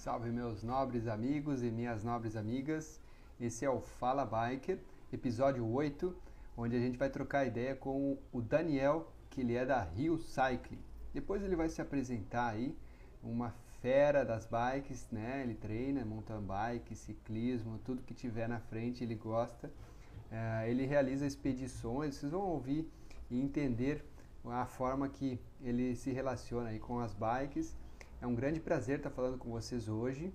Salve meus nobres amigos e minhas nobres amigas. Esse é o Fala Biker, episódio 8, onde a gente vai trocar ideia com o Daniel, que ele é da Rio Cycling. Depois ele vai se apresentar aí, uma fera das bikes, né? Ele treina mountain bike, ciclismo, tudo que tiver na frente ele gosta. É, ele realiza expedições, vocês vão ouvir e entender a forma que ele se relaciona aí com as bikes. É um grande prazer estar falando com vocês hoje.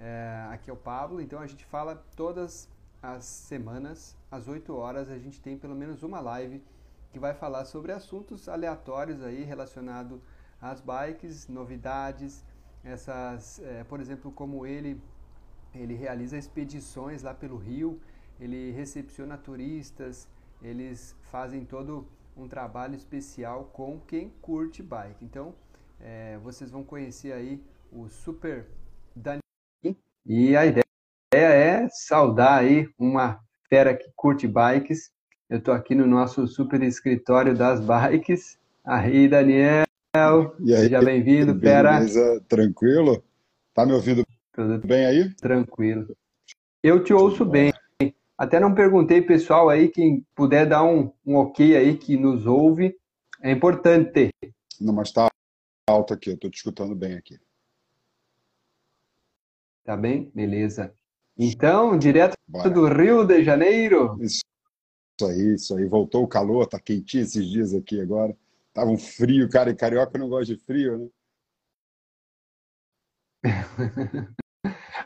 É, aqui é o Pablo, então a gente fala todas as semanas, às 8 horas, a gente tem pelo menos uma live que vai falar sobre assuntos aleatórios aí relacionado às bikes, novidades, essas, é, por exemplo, como ele ele realiza expedições lá pelo Rio, ele recepciona turistas, eles fazem todo um trabalho especial com quem curte bike. Então, é, vocês vão conhecer aí o Super Dani. E a ideia é saudar aí uma fera que curte bikes. Eu estou aqui no nosso super escritório das bikes. Aí, Daniel. E aí, Seja bem-vindo, fera. Beleza, tranquilo? Tá me ouvindo Tudo bem aí? tranquilo. Eu te ouço bem. Até não perguntei, pessoal aí, quem puder dar um, um ok aí, que nos ouve. É importante. Não, mas tá alto aqui, eu tô te escutando bem aqui. Tá bem? Beleza. Então, direto Bora. do Rio de Janeiro. Isso aí, isso aí. Voltou o calor, tá quentinho esses dias aqui agora. Tava um frio, cara, e carioca não gosta de frio, né?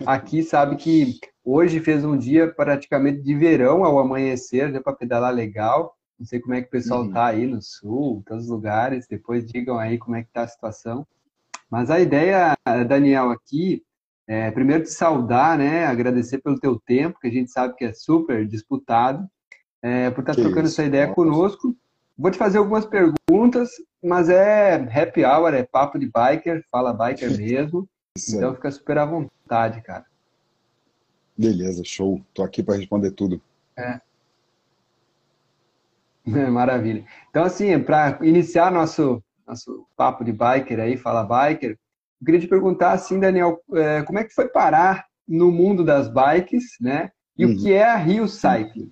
Aqui sabe que hoje fez um dia praticamente de verão ao amanhecer, deu para pedalar legal. Não sei como é que o pessoal Uhum. tá aí no sul, todos os lugares. Depois digam aí como é que tá a situação. Mas a ideia, Daniel, aqui é primeiro te saudar, né? Agradecer pelo teu tempo, que a gente sabe que é super disputado, é, por estar Que trocando isso, essa ideia nossa. conosco. Vou te fazer algumas perguntas, mas é happy hour, é papo de biker, fala biker mesmo. Então fica super à vontade, cara. Beleza, show. Tô aqui para responder tudo. Maravilha. Então, assim, para iniciar nosso, nosso papo de biker aí, fala biker, eu queria te perguntar, assim, Daniel, eh, como é que foi parar no mundo das bikes, né? E o Uhum. que é a Rio Cycling?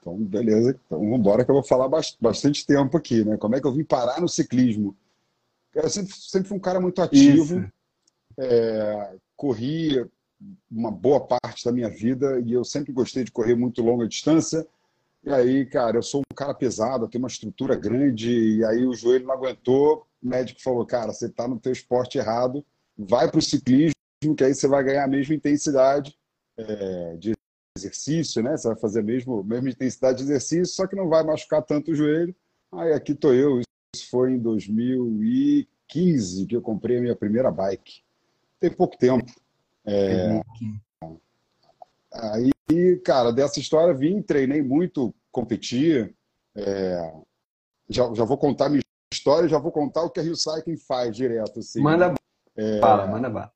Então, beleza. Então, vamos embora que eu vou falar bas- bastante tempo aqui, né? Como é que eu vim parar no ciclismo? Eu sempre, sempre fui um cara muito ativo. É, corri uma boa parte da minha vida e eu sempre gostei de correr muito longa distância. E aí, cara, eu sou um cara pesado, eu tenho uma estrutura grande e aí o joelho não aguentou. O médico falou, cara, você está no teu esporte errado, vai para o ciclismo, que aí você vai ganhar a mesma intensidade é, de exercício, né? Você vai fazer a mesma, mesma intensidade de exercício, só que não vai machucar tanto o joelho. Aí aqui tô eu. Isso foi em 2015 que eu comprei a minha primeira bike. Tem pouco tempo. É, Aí, cara, dessa história vim, treinei muito, competi. é, já, já vou contar minha história, já vou contar o que a Rio Cycling faz direto. Assim, Manda É. bala, manda bala.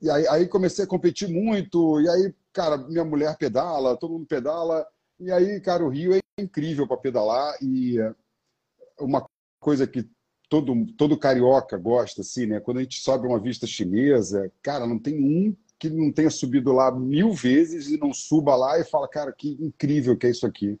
E aí, aí comecei a competir muito, e aí, cara, minha mulher pedala, todo mundo pedala, e aí, cara, o Rio é incrível para pedalar, e uma coisa que todo, todo carioca gosta, assim, né? Quando a gente sobe uma vista chinesa, cara, não tem um que não tenha subido lá mil vezes e não suba lá e fala, cara, que incrível que é isso aqui.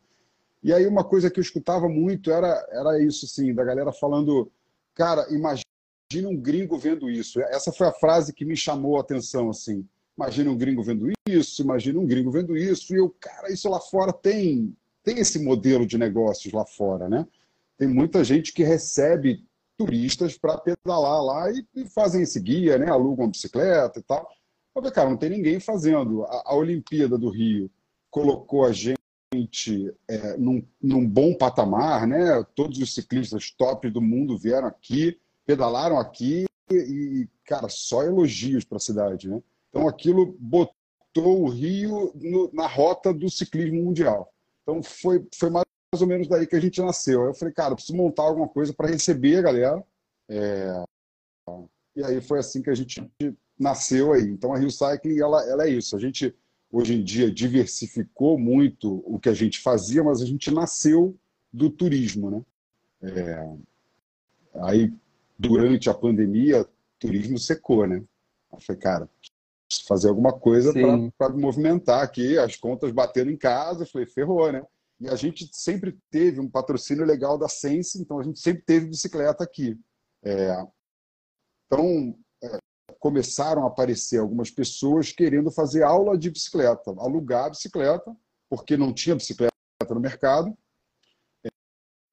E aí uma coisa que eu escutava muito era, era isso, assim, da galera falando, cara, imagina um gringo vendo isso. Essa foi a frase que me chamou a atenção, assim. Imagina um gringo vendo isso, imagina um gringo vendo isso. E eu, cara, isso lá fora tem, tem esse modelo de negócios lá fora, né? Tem muita gente que recebe turistas para pedalar lá e, e fazem esse guia, né? Alugam uma bicicleta e tal. Falei, cara, não tem ninguém fazendo. A, a Olimpíada do Rio colocou a gente é, num, num bom patamar, né? Todos os ciclistas top do mundo vieram aqui, pedalaram aqui e, cara, só elogios para a cidade, né? Então aquilo botou o Rio no, na rota do ciclismo mundial. Então foi, foi mais ou menos daí que a gente nasceu. Aí eu falei, cara, preciso montar alguma coisa para receber a galera. É... E aí foi assim que a gente nasceu aí. Então a Rio Cycling ela, ela é isso. A gente hoje em dia diversificou muito o que a gente fazia, mas a gente nasceu do turismo, né? É... Aí durante a pandemia turismo secou, né? Eu falei, cara, fazer alguma coisa para movimentar aqui, as contas batendo em casa. Eu falei, ferrou, né? E a gente sempre teve um patrocínio legal da Sense, então a gente sempre teve bicicleta aqui. É, então, começaram a aparecer algumas pessoas querendo fazer aula de bicicleta, alugar a bicicleta, porque não tinha bicicleta no mercado.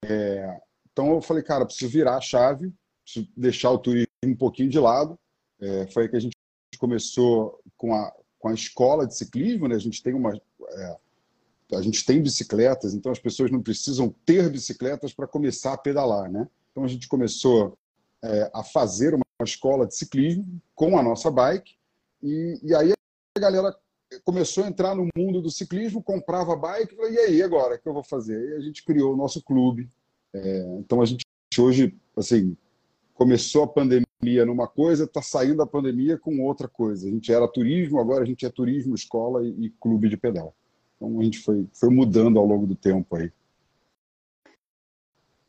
É, então eu falei, cara, preciso virar a chave, preciso deixar o turismo um pouquinho de lado. É, foi aí que a gente começou com a, com a escola de ciclismo, né? A gente tem uma é, a gente tem bicicletas, então as pessoas não precisam ter bicicletas para começar a pedalar, né? Então a gente começou é, a fazer uma escola de ciclismo com a nossa bike e, e aí a galera começou a entrar no mundo do ciclismo, comprava bike, e falei, e aí agora, o que eu vou fazer? E a gente criou o nosso clube. É, então a gente hoje, assim, começou a pandemia numa coisa, está saindo da pandemia com outra coisa. A gente era turismo, agora a gente é turismo, escola e, e clube de pedal. Então a gente foi, foi mudando ao longo do tempo aí.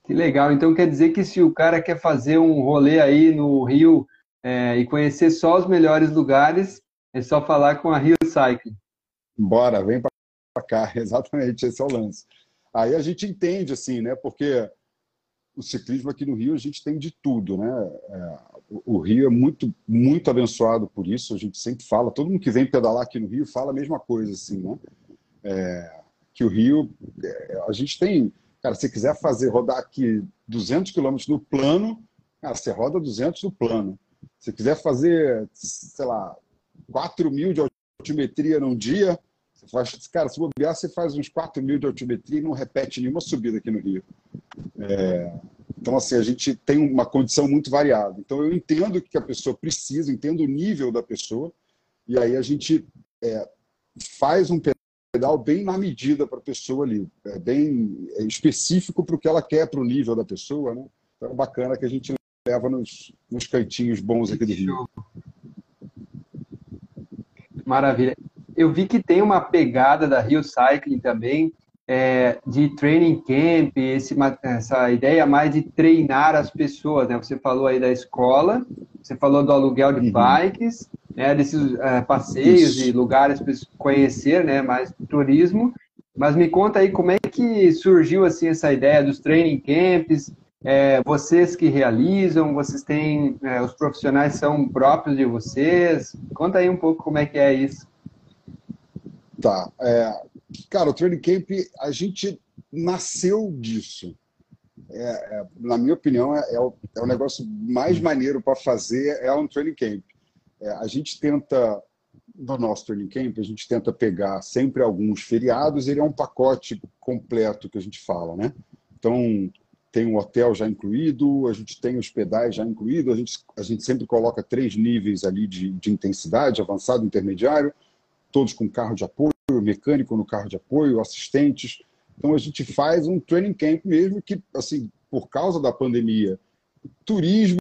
Que legal. Então quer dizer que se o cara quer fazer um rolê aí no Rio é, e conhecer só os melhores lugares, é só falar com a Rio Cycling. Bora, vem para cá. Exatamente, esse é o lance. Aí a gente entende, assim, né? Porque o ciclismo aqui no Rio a gente tem de tudo, né? É, o Rio é muito, muito abençoado por isso. A gente sempre fala, todo mundo que vem pedalar aqui no Rio fala a mesma coisa, assim, né? É, que o Rio, é, a gente tem, cara, se quiser fazer rodar aqui 200 quilômetros no plano, cara, você roda 200 no plano. Se quiser fazer, sei lá, 4 mil de altimetria num dia, você faz, cara, se bobear, você faz uns 4 mil de altimetria e não repete nenhuma subida aqui no Rio. É, então, assim, a gente tem uma condição muito variada. Então, eu entendo o que a pessoa precisa, entendo o nível da pessoa, e aí a gente é, faz um pedal bem na medida para a pessoa ali, é bem é específico para o que ela quer, para o nível da pessoa, né? Então, é bacana que a gente leva nos, nos cantinhos bons aqui do Rio. Maravilha. Eu vi que tem uma pegada da Rio Cycling também, é, de training camp, esse, essa ideia mais de treinar as pessoas, né? Você falou aí da escola, você falou do aluguel de uhum. bikes, né? Desses uh, passeios Isso. e lugares para conhecer, né? Mais turismo. Mas me conta aí como é que surgiu assim essa ideia dos training camps, é, vocês que realizam, vocês têm, é, os profissionais são próprios de vocês? Conta aí um pouco como é que é isso. Tá. É, cara, o Training Camp, a gente nasceu disso. É, é, na minha opinião, é, é, o, é o negócio mais maneiro para fazer é um Training Camp. É, a gente tenta, no nosso Training Camp, a gente tenta pegar sempre alguns feriados, ele é um pacote completo que a gente fala, né? Então, tem um hotel já incluído, a gente tem os pedais já incluído, a gente, a gente sempre coloca três níveis ali de, de intensidade, avançado, intermediário, todos com carro de apoio, mecânico no carro de apoio, assistentes. Então a gente faz um training camp mesmo que, assim, por causa da pandemia, turismo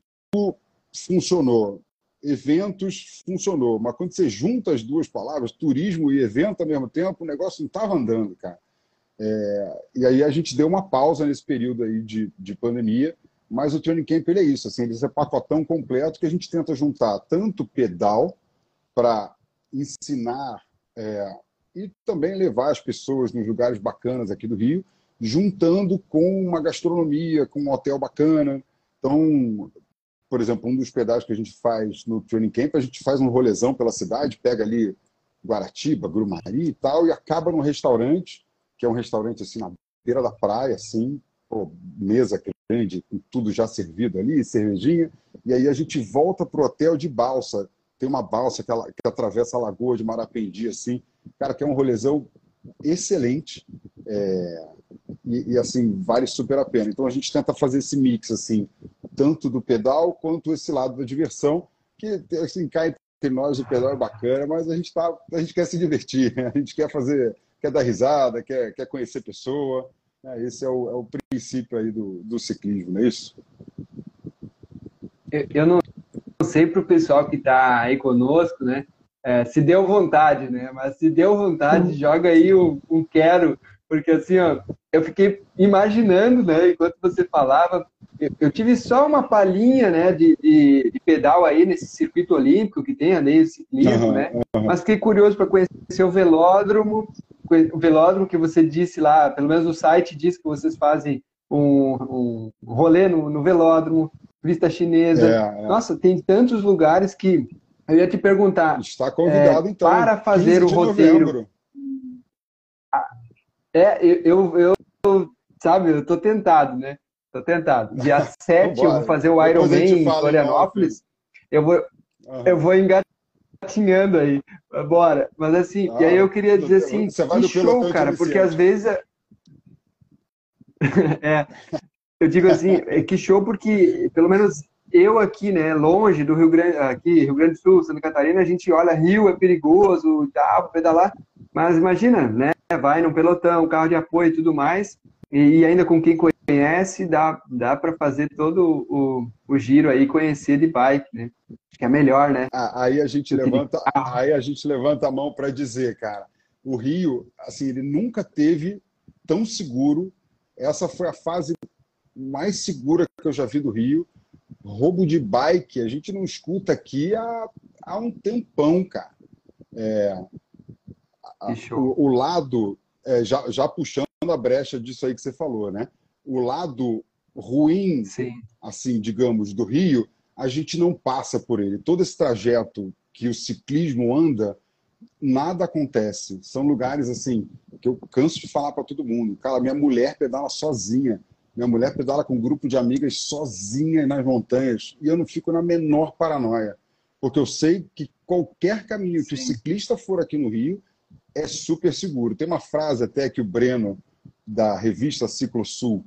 funcionou, eventos funcionou, mas quando você junta as duas palavras, turismo e evento ao mesmo tempo, o negócio não estava andando, cara. É, e aí a gente deu uma pausa nesse período aí de, de pandemia, mas o training camp ele é isso, assim, ele é pacotão completo que a gente tenta juntar tanto pedal para ensinar é, e também levar as pessoas nos lugares bacanas aqui do Rio, juntando com uma gastronomia, com um hotel bacana. Então, por exemplo, um dos pedais que a gente faz no Training Camp, a gente faz um rolezão pela cidade, pega ali Guaratiba, Grumari e tal, e acaba num restaurante que é um restaurante assim na beira da praia, assim, pô, mesa grande, com tudo já servido ali, cervejinha. E aí a gente volta pro hotel de balsa. Tem uma balsa que, ela, que atravessa a lagoa de Marapendi, assim. Cara, que é um rolezão excelente. É, e, e, assim, vale super a pena. Então a gente tenta fazer esse mix, assim, tanto do pedal quanto esse lado da diversão, que assim, cai entre nós o pedal é bacana, mas a gente, tá, a gente quer se divertir, né? a gente quer fazer quer dar risada, quer, quer conhecer pessoa. Né? Esse é o, é o princípio aí do, do ciclismo, não é isso? Eu, eu não sei para o pessoal que está aí conosco, né? É, se deu vontade, né? Mas se deu vontade, joga aí o, o quero, porque assim, ó, eu fiquei imaginando, né? Enquanto você falava, eu tive só uma palhinha, né, de, de, de, pedal aí nesse circuito olímpico que tem, andei ciclismo, uhum, né? Uhum. Mas fiquei curioso para conhecer o velódromo, o velódromo que você disse lá, pelo menos o site diz que vocês fazem um, um rolê no, no velódromo, vista chinesa. É, é. Nossa, tem tantos lugares que eu ia te perguntar. Está convidado, é, então. Para fazer o roteiro. Novembro. É, eu, eu, eu, sabe, eu tô tentado, né? Tô tentado. Dia 7 eu vou fazer o Ironman em Florianópolis. Eu vou, uhum. eu vou engatinhando aí. Bora. Mas assim, ah, e aí eu queria dizer assim, que show, cara, porque às vezes. É, é, eu digo assim, é que show porque, pelo menos eu aqui, né, longe do Rio Grande, aqui, Rio Grande do Sul, Santa Catarina, a gente olha Rio, é perigoso e tal, pedalar, mas imagina, né, vai num pelotão, carro de apoio e tudo mais, e, ainda com quem conhece, dá, dá para fazer todo o, o giro aí, conhecer de bike, né, que é melhor, né. Aí a gente levanta, aí a gente levanta a mão para dizer, cara, o Rio, assim, ele nunca teve tão seguro, essa foi a fase mais segura que eu já vi do Rio, roubo de bike, a gente não escuta aqui há, há um tempão, cara. É, a, o, o, lado, é, já, já puxando a brecha disso aí que você falou, né? O lado ruim, Sim. assim, digamos, do Rio, a gente não passa por ele. Todo esse trajeto que o ciclismo anda, nada acontece. São lugares assim que eu canso de falar para todo mundo. Cara, minha mulher pedala sozinha. Minha mulher pedala com um grupo de amigas sozinha nas montanhas e eu não fico na menor paranoia, porque eu sei que qualquer caminho Sim. que o ciclista for aqui no Rio é super seguro. Tem uma frase até que o Breno, da revista Ciclo Sul,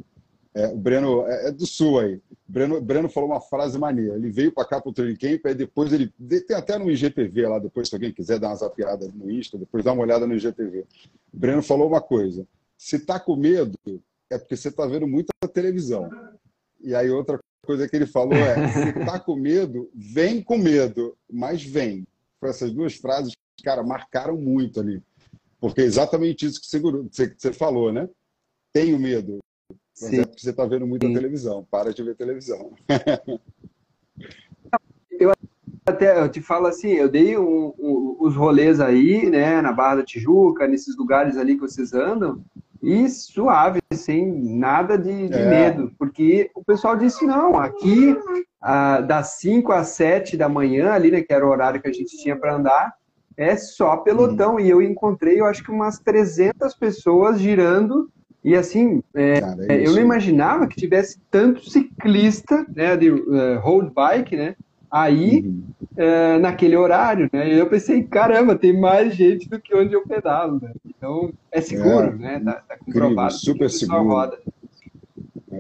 é, o Breno é, é, do Sul aí. O Breno, Breno falou uma frase maneira. Ele veio para cá para o Training Camp, aí depois ele. Tem até no IGTV lá, depois, se alguém quiser dar uma zapiada no Insta, depois dá uma olhada no IGTV. O Breno falou uma coisa: se tá com medo, é porque você está vendo muita televisão. E aí outra coisa que ele falou é: se está com medo, vem com medo, mas vem. Foi essas duas frases, cara, marcaram muito ali. Porque é exatamente isso que você, você falou, né? Tenho medo. Mas Sim. é porque você está vendo muita Sim. televisão. Para de ver televisão. eu até eu te falo assim, eu dei um, um, os rolês aí, né, na Barra da Tijuca, nesses lugares ali que vocês andam, e suave, sem nada de, de é. medo, porque o pessoal disse: não, aqui ah, das 5 às 7 da manhã, ali, né, que era o horário que a gente tinha para andar, é só pelotão. Uhum. E eu encontrei, eu acho que umas 300 pessoas girando. E assim, é, Cara, é eu não imaginava que tivesse tanto ciclista, né, de uh, road bike, né, aí uhum. é, naquele horário, né? E eu pensei, caramba, tem mais gente do que onde eu pedalo, né? Então é seguro, é, né? Tá, tá comprovado. super seguro. Roda.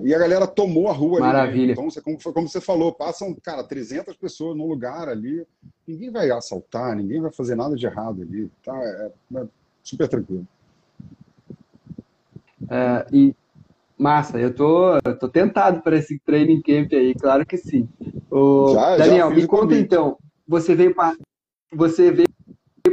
E a galera tomou a rua Maravilha. ali. Né? Então, como, como você falou, passam, cara, 300 pessoas num lugar ali. Ninguém vai assaltar, ninguém vai fazer nada de errado ali. Tá? É, é super tranquilo. É, e massa, eu tô, eu tô tentado para esse training camp aí, claro que sim. O já, Daniel, já me conta então, você veio para você veio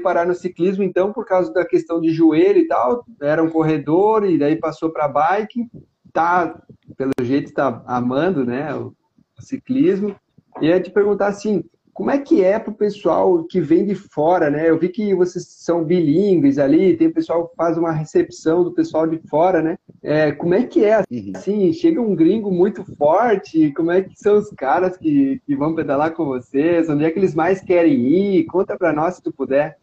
parar no ciclismo então por causa da questão de joelho e tal, era um corredor e daí passou para bike, tá pelo jeito está amando, né, o, o ciclismo. E ia te perguntar assim, como é que é para o pessoal que vem de fora, né? Eu vi que vocês são bilíngues ali, tem pessoal que faz uma recepção do pessoal de fora, né? É, como é que é, uhum. assim, chega um gringo muito forte, como é que são os caras que, que vão pedalar com vocês? Onde é que eles mais querem ir? Conta para nós se tu puder.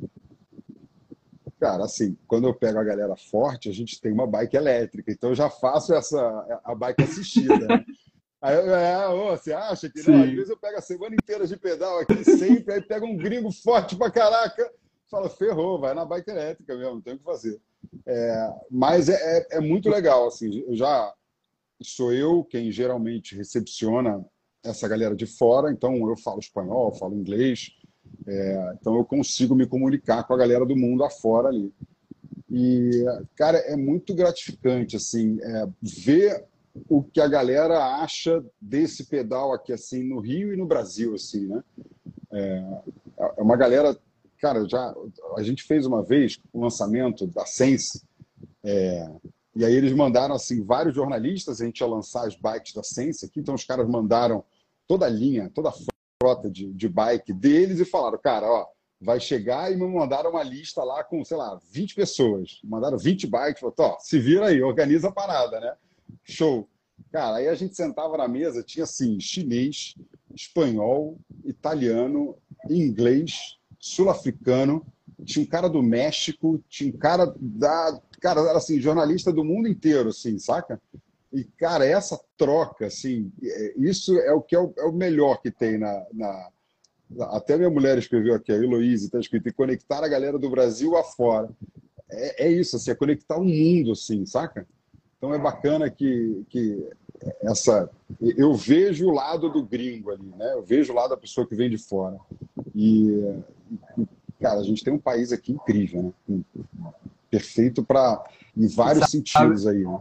Cara, assim, quando eu pego a galera forte, a gente tem uma bike elétrica, então eu já faço essa a bike assistida. Aí, é, ô, você acha que não? Às vezes eu pego a semana inteira de pedal aqui sempre, aí pega um gringo forte pra caraca, fala, ferrou, vai na bike elétrica mesmo, não tem o que fazer. É, mas é, é, é, muito legal, assim, eu já sou eu quem geralmente recepciona essa galera de fora, então eu falo espanhol, falo inglês, é, então eu consigo me comunicar com a galera do mundo afora ali. E, cara, é muito gratificante, assim, é, ver o que a galera acha desse pedal aqui assim no Rio e no Brasil assim né é, é uma galera cara já a gente fez uma vez o lançamento da Sense é, E aí eles mandaram assim vários jornalistas, a gente ia lançar as bikes da Sense aqui, então os caras mandaram toda a linha, toda a frota de, de bike deles e falaram, cara, ó, vai chegar e me mandaram uma lista lá com, sei lá, 20 pessoas. Mandaram 20 bikes, falaram, ó, se vira aí, organiza a parada, né? Show. Cara, aí a gente sentava na mesa, tinha assim, chinês, espanhol, italiano, inglês, sul-africano, tinha um cara do México, tinha um cara da. Cara, era assim, jornalista do mundo inteiro, assim, saca? E, cara, essa troca, assim, é, isso é o que é o, é o melhor que tem na, na, Até minha mulher escreveu aqui, a Heloísa, está escrito, e conectar a galera do Brasil afora. É, é isso, assim, é conectar o mundo, assim, saca? Então é bacana que, que essa. Eu vejo o lado do gringo ali, né? Eu vejo o lado da pessoa que vem de fora. E, cara, a gente tem um país aqui incrível, né? Perfeito para em vários sentidos aí, né?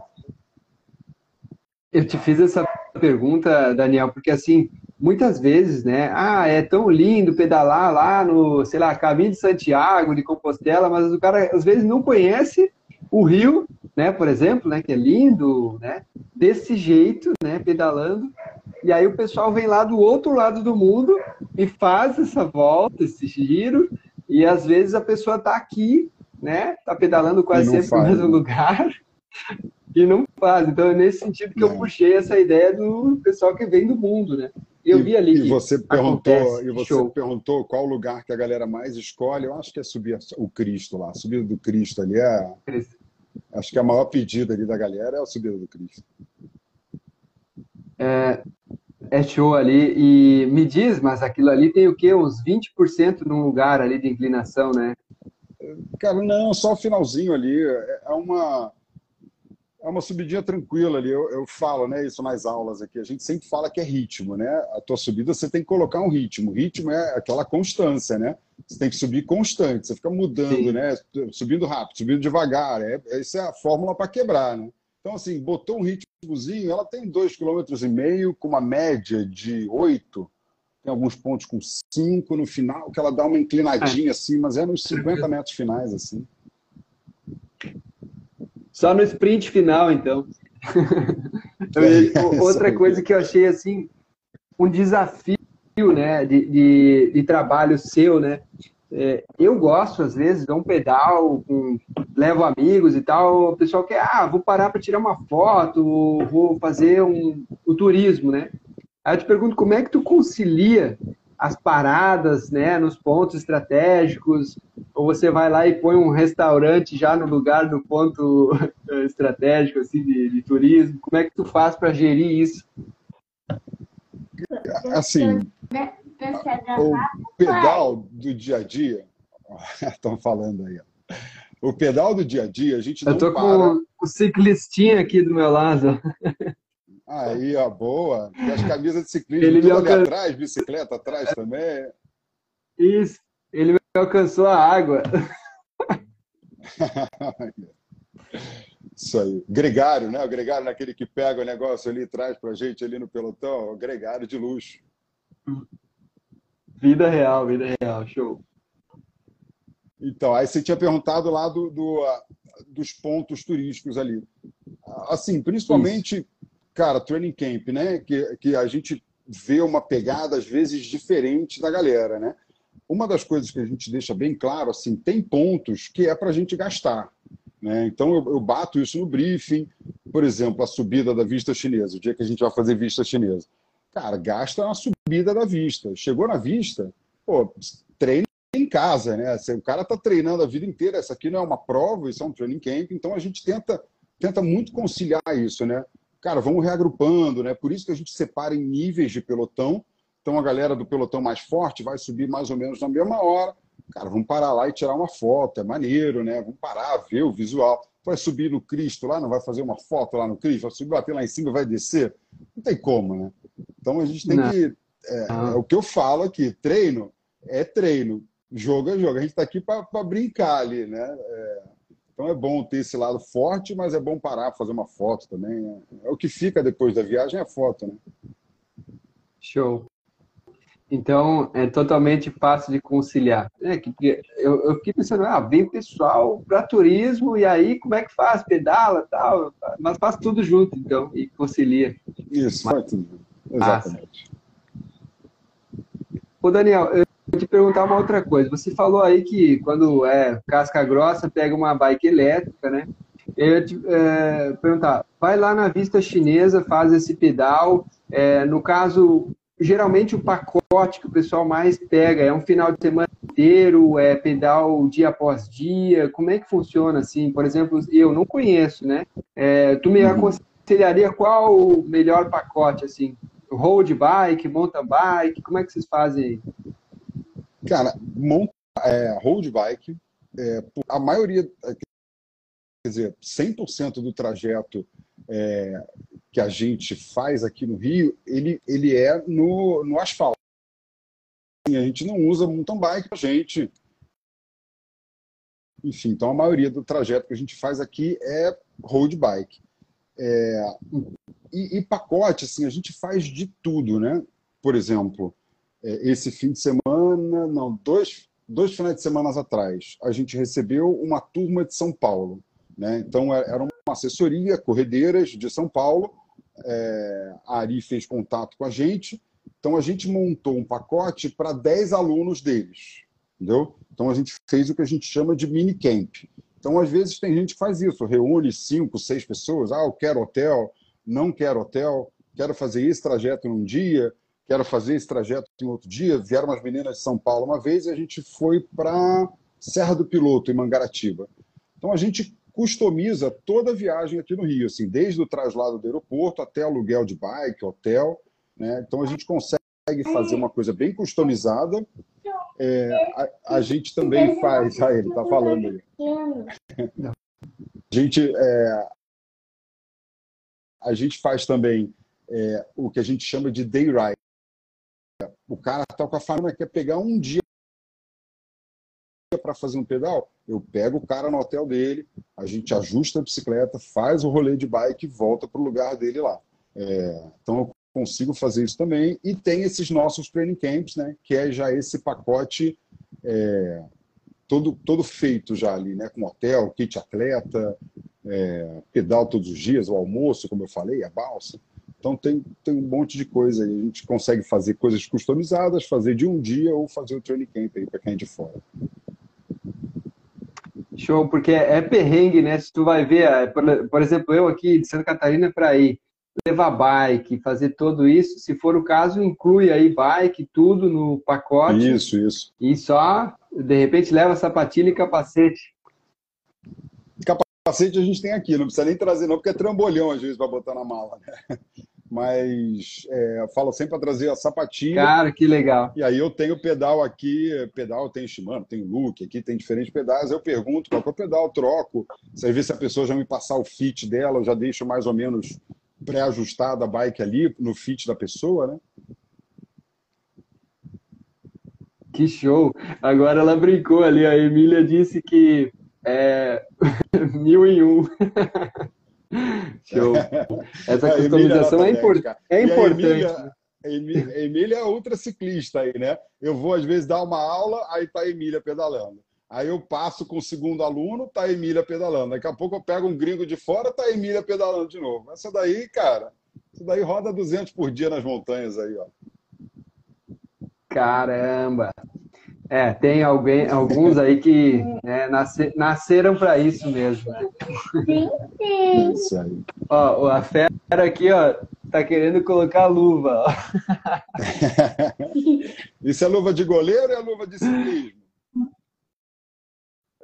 Eu te fiz essa pergunta, Daniel, porque assim, muitas vezes, né? Ah, é tão lindo pedalar lá no, sei lá, caminho de Santiago, de Compostela, mas o cara às vezes não conhece o rio né, por exemplo, né, que é lindo, né, desse jeito, né, pedalando. E aí o pessoal vem lá do outro lado do mundo e faz essa volta, esse giro, e às vezes a pessoa está aqui, né, está pedalando quase sempre faz, no mesmo né? lugar e não faz. Então é nesse sentido que é. eu puxei essa ideia do pessoal que vem do mundo, né? Eu e, vi ali. E você perguntou, e você show. perguntou qual lugar que a galera mais escolhe. Eu acho que é subir o Cristo lá, a subida do Cristo ali é. Cristo Acho que a maior pedida ali da galera é a subida do Cristo. É, é show ali. E me diz, mas aquilo ali tem o quê? Uns 20% num lugar ali de inclinação, né? Cara, não, só o finalzinho ali. É uma é uma subidinha tranquila ali. Eu, eu, falo, né, isso nas aulas aqui. A gente sempre fala que é ritmo, né? A tua subida você tem que colocar um ritmo. O ritmo é aquela constância, né? Você tem que subir constante. Você fica mudando, Sim. né? Subindo rápido, subindo devagar. É, essa é a fórmula para quebrar, né? Então, assim, botou um ritmozinho, ela tem 2,5 km com uma média de 8, tem alguns pontos com 5 no final, que ela dá uma inclinadinha é. assim, mas é nos 50 metros finais, assim. Só no sprint final, então. É, outra coisa que eu achei assim um desafio, né, de, de, de trabalho seu, né? É, eu gosto às vezes de um pedal, um, levo amigos e tal. O pessoal quer, ah, vou parar para tirar uma foto, vou fazer um, o turismo, né? Aí eu te pergunto como é que tu concilia as paradas, né, nos pontos estratégicos, ou você vai lá e põe um restaurante já no lugar do ponto estratégico assim de, de turismo? Como é que tu faz para gerir isso? Assim, o pedal do dia a dia, estão falando aí, o pedal do dia a dia, a gente não Eu tô para... com o ciclistinha aqui do meu lado. Aí, ó, boa. E as camisas de ciclismo ele tudo alcan... ali atrás, bicicleta atrás também. Isso, ele me alcançou a água. Isso aí. Gregário, né? O gregário naquele que pega o negócio ali e traz pra gente ali no pelotão. O gregário de luxo. Vida real, vida real. Show. Então, aí você tinha perguntado lá do, do dos pontos turísticos ali. Assim, principalmente Isso cara, training camp, né? Que, que a gente vê uma pegada, às vezes, diferente da galera, né? Uma das coisas que a gente deixa bem claro, assim, tem pontos que é para a gente gastar. Né? Então, eu, eu, bato isso no briefing. Por exemplo, a subida da vista chinesa, o dia que a gente vai fazer vista chinesa. Cara, gasta na subida da vista. Chegou na vista, pô, treina em casa, né? O cara tá treinando a vida inteira. Essa aqui não é uma prova, isso é um training camp. Então, a gente tenta, tenta muito conciliar isso, né? cara, vamos reagrupando, né? Por isso que a gente separa em níveis de pelotão. Então a galera do pelotão mais forte vai subir mais ou menos na mesma hora. Cara, vamos parar lá e tirar uma foto, é maneiro, né? Vamos parar, ver o visual. Vai subir no Cristo lá, não vai fazer uma foto lá no Cristo, vai subir, bater lá em cima e vai descer. Não tem como, né? Então a gente tem não. que. É, ah. é, o que eu falo aqui, treino é treino, jogo é jogo. A gente está aqui para brincar ali, né? É, então é bom ter esse lado forte, mas é bom parar, fazer uma foto também. Né? É o que fica depois da viagem é a foto, né? Show. Então, é totalmente fácil de conciliar. É, que, eu, eu fiquei pensando, ah, vem pessoal para turismo, e aí como é que faz? Pedala tal, mas faz tudo junto, então, e concilia. Isso, faz tudo. Exatamente. Ô, Daniel, eu vou te perguntar uma outra coisa. Você falou aí que quando é casca grossa, pega uma bike elétrica, né? Eu ia te é, perguntar, vai lá na vista chinesa, faz esse pedal. É, no caso, geralmente o pacote que o pessoal mais pega é um final de semana inteiro, é pedal dia após dia. Como é que funciona assim? Por exemplo, eu não conheço, né? É, tu me uhum. aconselharia qual o melhor pacote assim? Road bike, mountain bike, como é que vocês fazem aí? Cara, monta, é, road bike, é, a maioria, quer dizer, 100% do trajeto é, que a gente faz aqui no Rio, ele, ele é no, no asfalto. A gente não usa mountain bike a gente. Enfim, então a maioria do trajeto que a gente faz aqui é road bike. É, e, e, pacote, assim, a gente faz de tudo, né? Por exemplo, é, esse fim de semana, não, dois, dois finais de semana atrás, a gente recebeu uma turma de São Paulo. Né? Então, é, era uma assessoria, corredeiras de São Paulo. É, a Ari fez contato com a gente. Então, a gente montou um pacote para 10 alunos deles. Entendeu? Então, a gente fez o que a gente chama de mini camp. Então, às vezes, tem gente que faz isso, reúne cinco, seis pessoas. Ah, eu quero hotel, não quero hotel, quero fazer esse trajeto num dia, quero fazer esse trajeto em outro dia. Vieram umas meninas de São Paulo uma vez e a gente foi para Serra do Piloto, em Mangaratiba. Então, a gente customiza toda a viagem aqui no Rio, assim, desde o traslado do aeroporto até aluguel de bike, hotel. Né? Então a gente consegue fazer uma coisa bem customizada. É, a, a, gente também faz. Ah, ele está falando aí. A gente, é, a gente faz também é, o que a gente chama de day ride. O cara está com a família, quer pegar um dia para fazer um pedal, eu pego o cara no hotel dele, a gente ajusta a bicicleta, faz o rolê de bike e volta para o lugar dele lá. É, então eu consigo fazer isso também. E tem esses nossos training camps, né, que é já esse pacote é, todo, todo feito já ali, né, com hotel, kit atleta, é, pedal todos os dias, o almoço, como eu falei, a balsa. Então tem, tem um monte de coisa aí. A gente consegue fazer coisas customizadas, fazer de um dia ou fazer o training camp aí para quem é de fora. Show, porque é, perrengue, né? Se tu vai ver, é, por, por exemplo, eu aqui de Santa Catarina para ir levar bike, fazer tudo isso, se for o caso, inclui aí bike, tudo no pacote. Isso, isso. E só, de repente, leva sapatilha e capacete. Capacete a gente tem aqui, não precisa nem trazer não, porque é trambolhão às vezes para botar na mala. Né? Mas é, falo sempre para trazer a sapatilha. Cara, que legal. E aí eu tenho pedal aqui, pedal tem Shimano, tem Look, aqui tem diferentes pedais. Eu pergunto qual é o pedal, troco. Você vê se a pessoa já me passar o fit dela, eu já deixo mais ou menos pré-ajustada a bike ali no fit da pessoa, né? Que show! Agora ela brincou ali, a Emília disse que é mil em um. Show. Essa customização é, é importante. A Emília, é ultra ciclista aí, né? Eu vou às vezes dar uma aula, aí tá a Emília pedalando. Aí eu passo com o segundo aluno, tá a Emília pedalando. Daqui a pouco eu pego um gringo de fora, tá a Emília pedalando de novo. Essa daí, cara, isso daí roda 200 por dia nas montanhas aí, ó. Caramba! É, tem alguém, alguns aí que né, nasce, nasceram para isso mesmo. Né? Sim, sim. Isso aí. Ó, a fera aqui, ó, tá querendo colocar luva. isso é luva de goleiro ou é luva de ciclismo?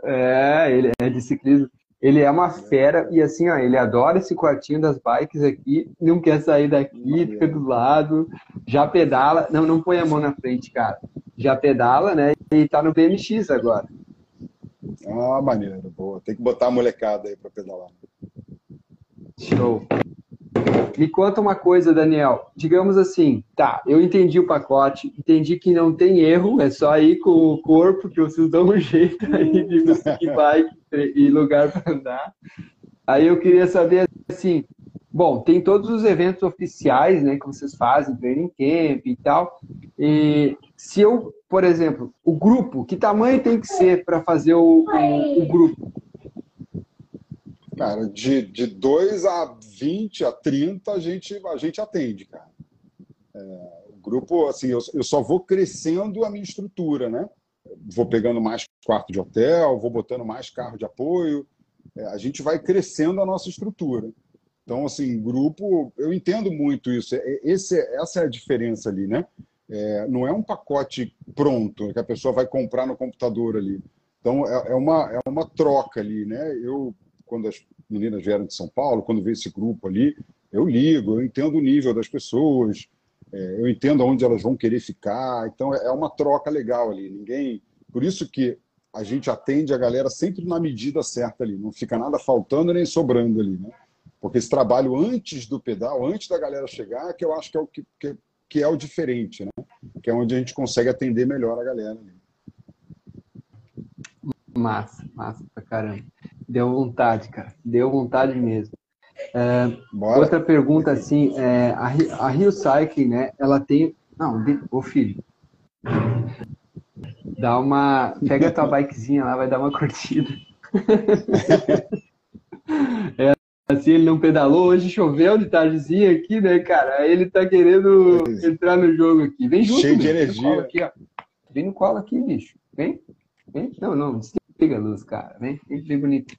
É, ele é de ciclismo. Ele é uma fera e assim, ó, ele adora esse quartinho das bikes aqui, não quer sair daqui, fica do lado, já pedala. Não, não põe a mão na frente, cara já pedala, né? E tá no BMX agora. Ah, maneiro, boa. Tem que botar a molecada aí para pedalar. Show. Me conta uma coisa, Daniel. Digamos assim, tá, eu entendi o pacote, entendi que não tem erro, é só ir com o corpo que vocês dão um jeito aí de conseguir bike e lugar para andar. Aí eu queria saber assim, bom, tem todos os eventos oficiais, né, que vocês fazem, training camp e tal, E se eu, por exemplo, o grupo, que tamanho tem que ser para fazer o, o, o, grupo? Cara, de, de 2 a 20, a 30, a gente, a gente atende, cara. É, o grupo, assim, eu, eu só vou crescendo a minha estrutura, né? Vou pegando mais quarto de hotel, vou botando mais carro de apoio. É, a gente vai crescendo a nossa estrutura. Então, assim, grupo, eu entendo muito isso. É, esse, essa é a diferença ali, né? É, não é um pacote pronto que a pessoa vai comprar no computador ali. Então, é, é, uma, é uma troca ali, né? Eu, quando as meninas vieram de São Paulo, quando veio esse grupo ali, eu ligo, eu entendo o nível das pessoas, é, eu entendo aonde elas vão querer ficar. Então, é, é uma troca legal ali. Ninguém. Por isso que a gente atende a galera sempre na medida certa ali, não fica nada faltando nem sobrando ali, né? Porque esse trabalho antes do pedal, antes da galera chegar, que eu acho que é o que, que que é o diferente, né? Que é onde a gente consegue atender melhor a galera. Massa, massa pra caramba. Deu vontade, cara. Deu vontade mesmo. É, outra pergunta, assim, é, a, a Rio Cycling, né? Ela tem... Não, ô filho, dá uma... Pega a tua bikezinha lá, vai dar uma curtida. é, Assim, ele não pedalou, hoje choveu de tardezinha aqui, né, cara? Aí ele tá querendo entrar no jogo aqui. Vem junto, Cheio de energia. Aqui. Vem no colo aqui, bicho. Vem. Vem. Não, não, desliga a luz, cara. Vem, vem bonito.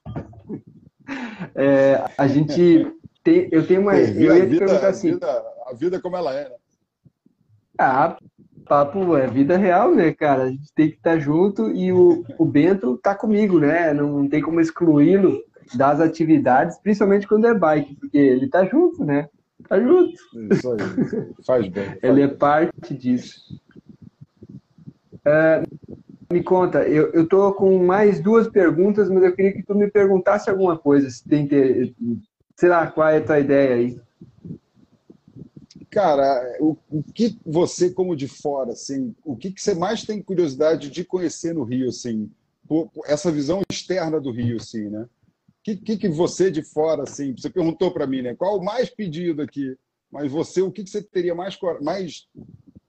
É, a gente tem, eu tenho uma. eu ia te vida, perguntar assim. A vida, a vida como ela é, né? Ah, papo é vida real, né, cara? A gente tem que estar junto e o, o Bento tá comigo, né? Não tem como excluí-lo das atividades, principalmente quando é bike, porque ele tá junto, né? Tá junto. Isso aí, faz bem. Faz ele bem. é parte disso. É, me conta, eu, eu tô com mais duas perguntas, mas eu queria que tu me perguntasse alguma coisa, se tem, sei lá, qual é a tua ideia aí? Cara, o, o que você, como de fora, assim, o que, que você mais tem curiosidade de conhecer no Rio, assim, por, por essa visão externa do Rio, assim, né? que, que, que você de fora, assim, você perguntou para mim, né? Qual o mais pedido aqui? Mas você, o que, que você teria mais, mais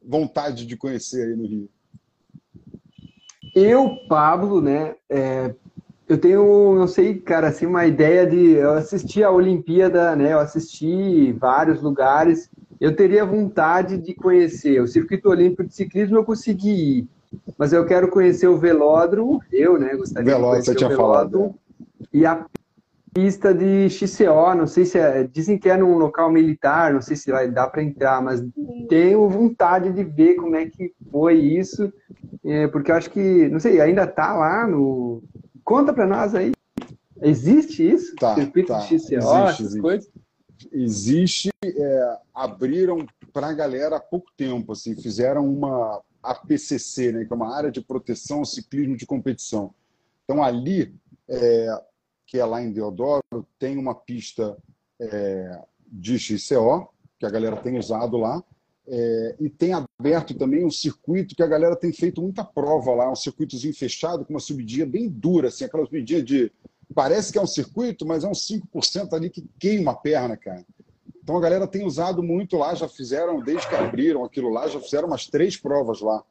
vontade de conhecer aí no Rio? Eu, Pablo, né? É, eu tenho, não sei, cara, assim, uma ideia de. Eu assisti a Olimpíada, né? Eu assisti vários lugares. Eu teria vontade de conhecer o Circuito Olímpico de Ciclismo, eu consegui ir. Mas eu quero conhecer o velódromo, eu, né? Gostaria Velódromo, de conhecer o velódromo. Falado, é. E a pista de XCO, não sei se é, dizem que é num local militar, não sei se vai dar para entrar, mas tenho vontade de ver como é que foi isso, é, porque eu acho que, não sei, ainda tá lá no. Conta para nós aí. Existe isso? Tá, Circuito tá. de XCO, existe, essas existe. coisas? Existe, é, abriram para a galera há pouco tempo, assim, fizeram uma APCC, né, que é uma área de proteção ao ciclismo de competição. Então ali é, que é lá em Deodoro, tem uma pista é, de XCO, que a galera tem usado lá, é, e tem aberto também um circuito que a galera tem feito muita prova lá, um circuitozinho fechado com uma subidinha bem dura, assim, aquela subidinha de. Parece que é um circuito, mas é uns 5% ali que queima a perna, cara. Então a galera tem usado muito lá, já fizeram, desde que abriram aquilo lá, já fizeram umas três provas lá.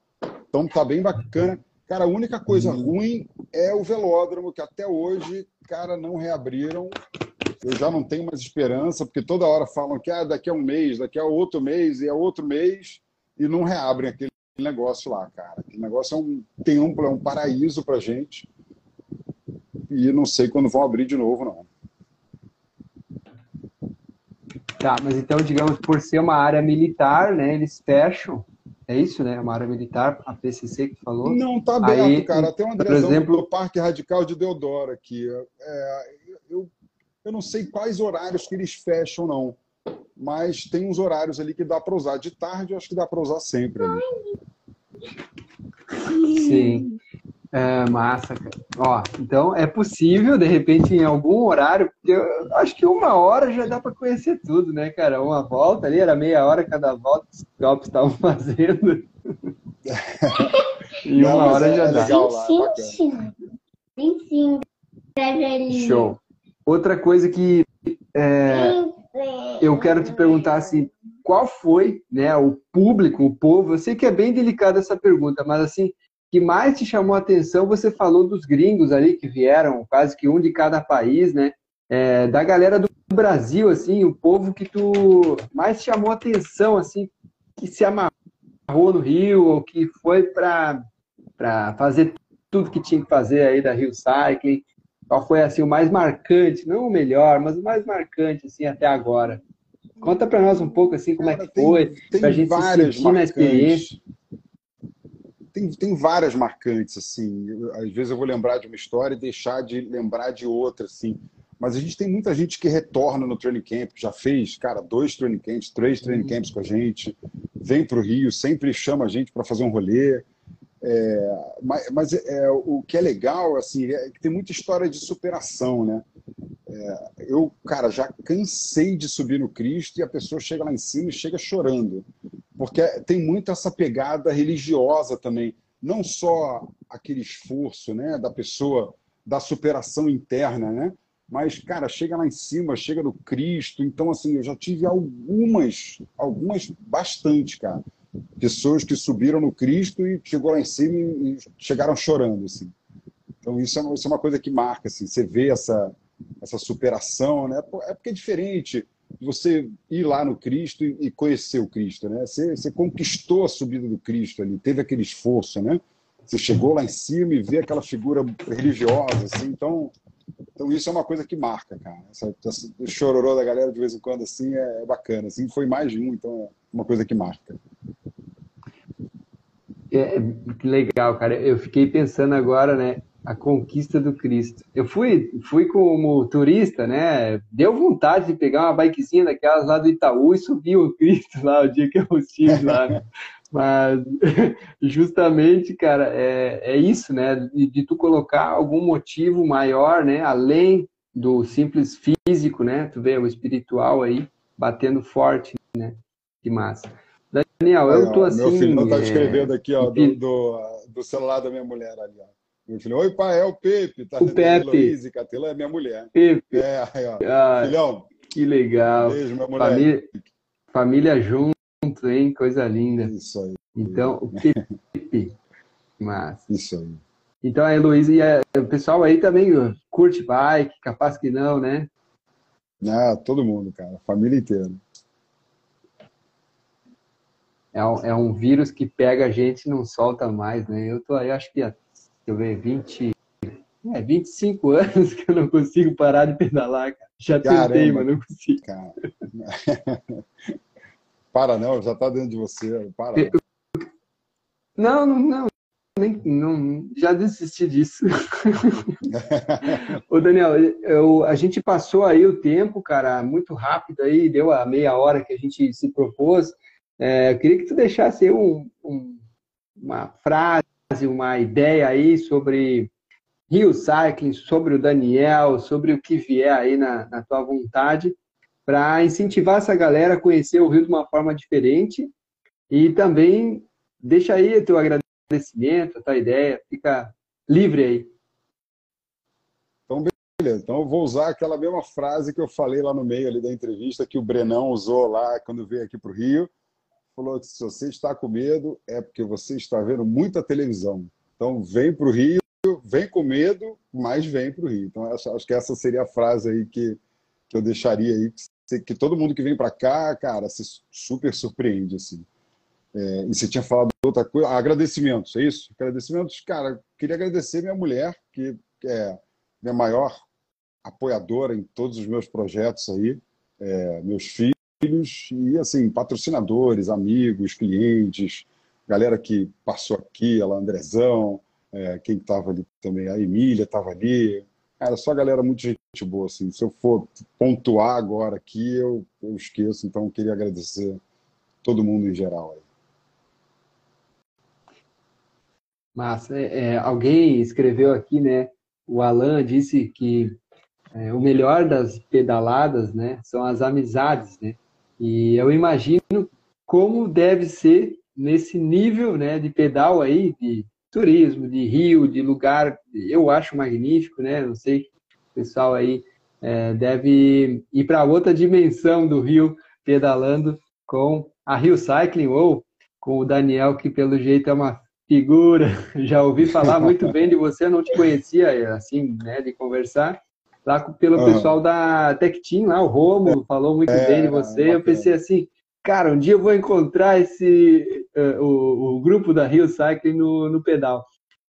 Então tá bem bacana. Cara, a única coisa uhum. ruim é o velódromo, que até hoje, cara, não reabriram. Eu já não tenho mais esperança, porque toda hora falam que ah, daqui a um mês, daqui a outro mês, e é outro mês, e não reabrem aquele negócio lá, cara. Aquele negócio é um templo, é um paraíso pra gente. E não sei quando vão abrir de novo, não. Tá, mas então, digamos, por ser uma área militar, né, eles fecham é isso, né? Uma área militar, a PCC que falou. Não, tá aberto, Aí, cara. Tem um por exemplo... do Parque Radical de Deodoro aqui. É, eu, não sei quais horários que eles fecham, não. Mas tem uns horários ali que dá para usar. De tarde, eu acho que dá para usar sempre ali. Sim. É, massa, cara. Ó, então é possível, de repente, em algum horário, porque eu acho que uma hora já dá para conhecer tudo, né, cara? Uma volta ali, era meia hora cada volta que os golpes estavam fazendo. e uma hora é, já é dá. sim, sim, sim. Show. Outra coisa que é, eu quero te perguntar assim, qual foi, né, o público, o povo? Eu sei que é bem delicada essa pergunta, mas assim, que mais te chamou a atenção? Você falou dos gringos ali que vieram, quase que um de cada país, né? É, da galera do Brasil, assim, o povo que tu mais chamou a atenção, assim, que se amarrou no Rio ou que foi para fazer tudo que tinha que fazer aí da Rio Cycling. Qual foi assim o mais marcante, não o melhor, mas o mais marcante assim até agora? Conta para nós um pouco assim como Cara, é que tem, foi, para a gente se sentir marcantes. na experiência. Tem, tem várias marcantes assim. Às vezes eu vou lembrar de uma história e deixar de lembrar de outra assim. Mas a gente tem muita gente que retorna no training camp, já fez, cara, dois training camps, três training uhum. camps com a gente, vem para o Rio, sempre chama a gente para fazer um rolê. É, mas, mas é, o que é legal assim é que tem muita história de superação, né? É, eu, cara, já cansei de subir no Cristo e a pessoa chega lá em cima e chega chorando, porque tem muito essa pegada religiosa também, não só aquele esforço, né, da pessoa da superação interna, né? Mas, cara, chega lá em cima, chega no Cristo. Então, assim, eu já tive algumas, algumas, bastante, cara pessoas que subiram no Cristo e chegou lá em cima e chegaram chorando, assim. Então isso é, uma, isso é uma coisa que marca, assim, você vê essa, essa superação, né? É porque é diferente você ir lá no Cristo e conhecer o Cristo, né? Você, você conquistou a subida do Cristo ali, teve aquele esforço, né? Você chegou lá em cima e vê aquela figura religiosa, assim, então, então isso é uma coisa que marca, cara. Essa, essa chororô da galera de vez em quando, assim, é, é bacana, assim, foi mais de um, então é uma coisa que marca. É, que legal, cara. Eu fiquei pensando agora, né? A conquista do Cristo. Eu fui, fui como turista, né? Deu vontade de pegar uma bikezinha daquelas lá do Itaú e subir o Cristo lá o dia que eu estive lá. Né? Mas justamente, cara, é, é isso, né? De, de, tu colocar algum motivo maior, né? Além do simples físico, né? Tu vê o espiritual aí batendo forte, né? Que massa. Daniel, eu tô assim. Meu filho tá escrevendo aqui, ó, do, do, do, celular da minha mulher ali, ó. Meu filho, oi pai, é o Pepe. Tá o Pepe. Luiz, Catela é minha mulher. Pepe. É, aí, ó. Ah, Filhão. Que legal. Beijo, minha mulher. Família, família junto, hein? Coisa linda. Isso aí. Então, o Pepe. Mas. Isso aí. Então, a Heloísa e a, o pessoal aí também curte bike, capaz que não, né? Ah, todo mundo, cara. Família inteira é um, é um vírus que pega a gente e não solta mais, né? Eu tô aí, acho que, deixa eu ver, 20, é, 25 anos que eu não consigo parar de pedalar, cara. Já Caramba, tentei, mas não consigo. Cara. para não, já tá dentro de você. Para. Não, não, não, nem, não já desisti disso. Ô, Daniel, eu, a gente passou aí o tempo, cara, muito rápido aí, deu a meia hora que a gente se propôs. É, eu queria que tu deixasse um, um, uma frase, uma ideia aí sobre Rio Cycling, sobre o Daniel, sobre o que vier aí na, na tua vontade, para incentivar essa galera a conhecer o Rio de uma forma diferente e também deixa aí teu agradecimento, a tua ideia, fica livre aí. Então, beleza. Então, eu vou usar aquela mesma frase que eu falei lá no meio ali da entrevista, que o Brenão usou lá quando veio aqui para o Rio falou que se você está com medo é porque você está vendo muita televisão. Então vem para o Rio, vem com medo, mas vem para o Rio. Então acho, acho, que essa seria a frase aí que, que eu deixaria aí, que, que todo mundo que vem para cá, cara, se super surpreende assim. É, e você tinha falado outra coisa, ah, agradecimentos, é isso? Agradecimentos, cara, queria agradecer minha mulher, que é minha maior apoiadora em todos os meus projetos aí, é, meus filhos filhos e assim patrocinadores, amigos, clientes, galera que passou aqui, ela Andrezão, é, quem estava ali também, a Emília estava ali, cara, só galera muito gente boa assim. Se eu for pontuar agora aqui, eu, eu esqueço, então eu queria agradecer todo mundo em geral. Aí. Mas é, é, alguém escreveu aqui, né? O Alan disse que é, o melhor das pedaladas, né, são as amizades, né? E eu imagino como deve ser nesse nível né, de pedal aí, de turismo, de rio, de lugar, eu acho magnífico, né? Não sei, o pessoal aí é, deve ir para outra dimensão do rio pedalando com a Rio Cycling ou com o Daniel, que pelo jeito é uma figura. Já ouvi falar muito bem de você, não te conhecia assim, né, de conversar. Lá pelo uhum. pessoal da Tech Team, lá o Romo falou muito é, bem de você. Eu pensei assim, cara, um dia eu vou encontrar esse uh, o, o, grupo da Rio Cycling no, no pedal.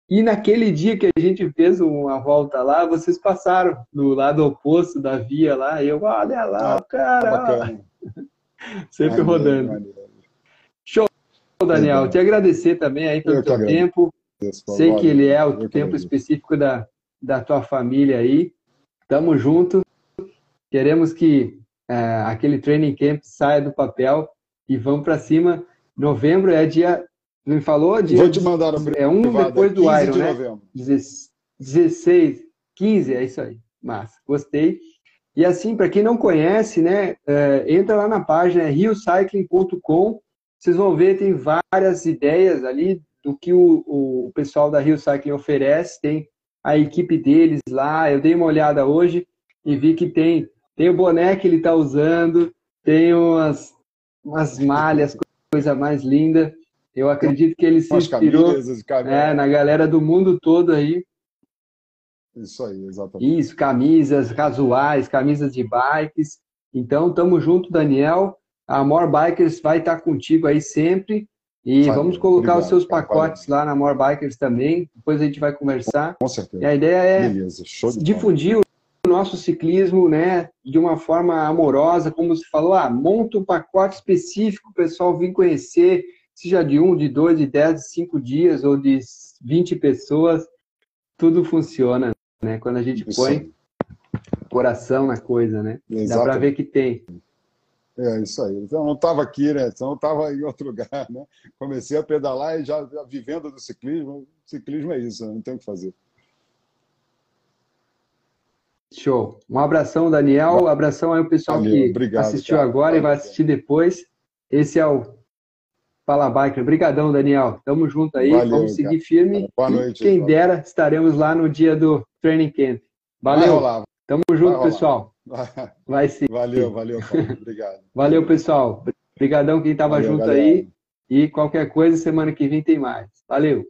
E naquele dia que a gente fez uma volta lá, vocês passaram do lado oposto da via lá, e eu, olha lá, ah, cara. Sempre rodando. Maneiro. Show, Daniel. Te agradecer também aí pelo teu tempo. Sei que ele é o tempo específico da, da tua família aí. Tamo junto. Queremos que é, aquele training camp saia do papel e vamos para cima. Novembro é dia me falou? Dia, Vou te mandar um É um depois do Iron, de né? Novembro. 16, 15, é isso aí. Massa, gostei. E assim, para quem não conhece, né, é, entra lá na página é riocycling.com. Vocês vão ver, tem várias ideias ali do que o, o pessoal da Rio Cycling oferece. Tem a equipe deles lá. Eu dei uma olhada hoje e vi que tem, tem o boné que ele está usando, tem umas, umas malhas, coisa mais linda. Eu acredito que ele se inspirou é, na galera do mundo todo aí. Isso aí, exatamente. Isso, camisas casuais, camisas de bikes. Então, tamo junto, Daniel. A More Bikers vai estar contigo aí sempre. E vamos colocar obrigado, os seus pacotes lá na More Bikers também. Depois a gente vai conversar. Com certeza. E a ideia é Beleza, difundir o nosso ciclismo né, de uma forma amorosa, como você falou, ah, monta um pacote específico, o pessoal vir conhecer, seja de um, de dois, de dez, de cinco dias ou de 20 pessoas, tudo funciona, né? Quando a gente isso. põe coração na coisa, né? Exatamente. Dá para ver que tem. É isso aí. Então não estava aqui, né? Então estava em outro lugar, né? Comecei a pedalar e já, já vivendo do ciclismo. ciclismo é isso, não tem o que fazer. Show. Um abração, Daniel. Um abração aí o pessoal Valeu, que obrigado, assistiu cara. agora Valeu. e vai assistir depois. Esse é o Fala Biker. Obrigadão, Daniel. Tamo junto aí. Valeu, Vamos seguir cara. firme. Boa noite. quem dera, estaremos lá no dia do Training Camp. Valeu. Tamo junto, pessoal. Vai sim. Valeu, valeu, Paulo. Obrigado. Valeu, pessoal. Obrigadão quem estava junto valeu. aí. E qualquer coisa, semana que vem tem mais. Valeu.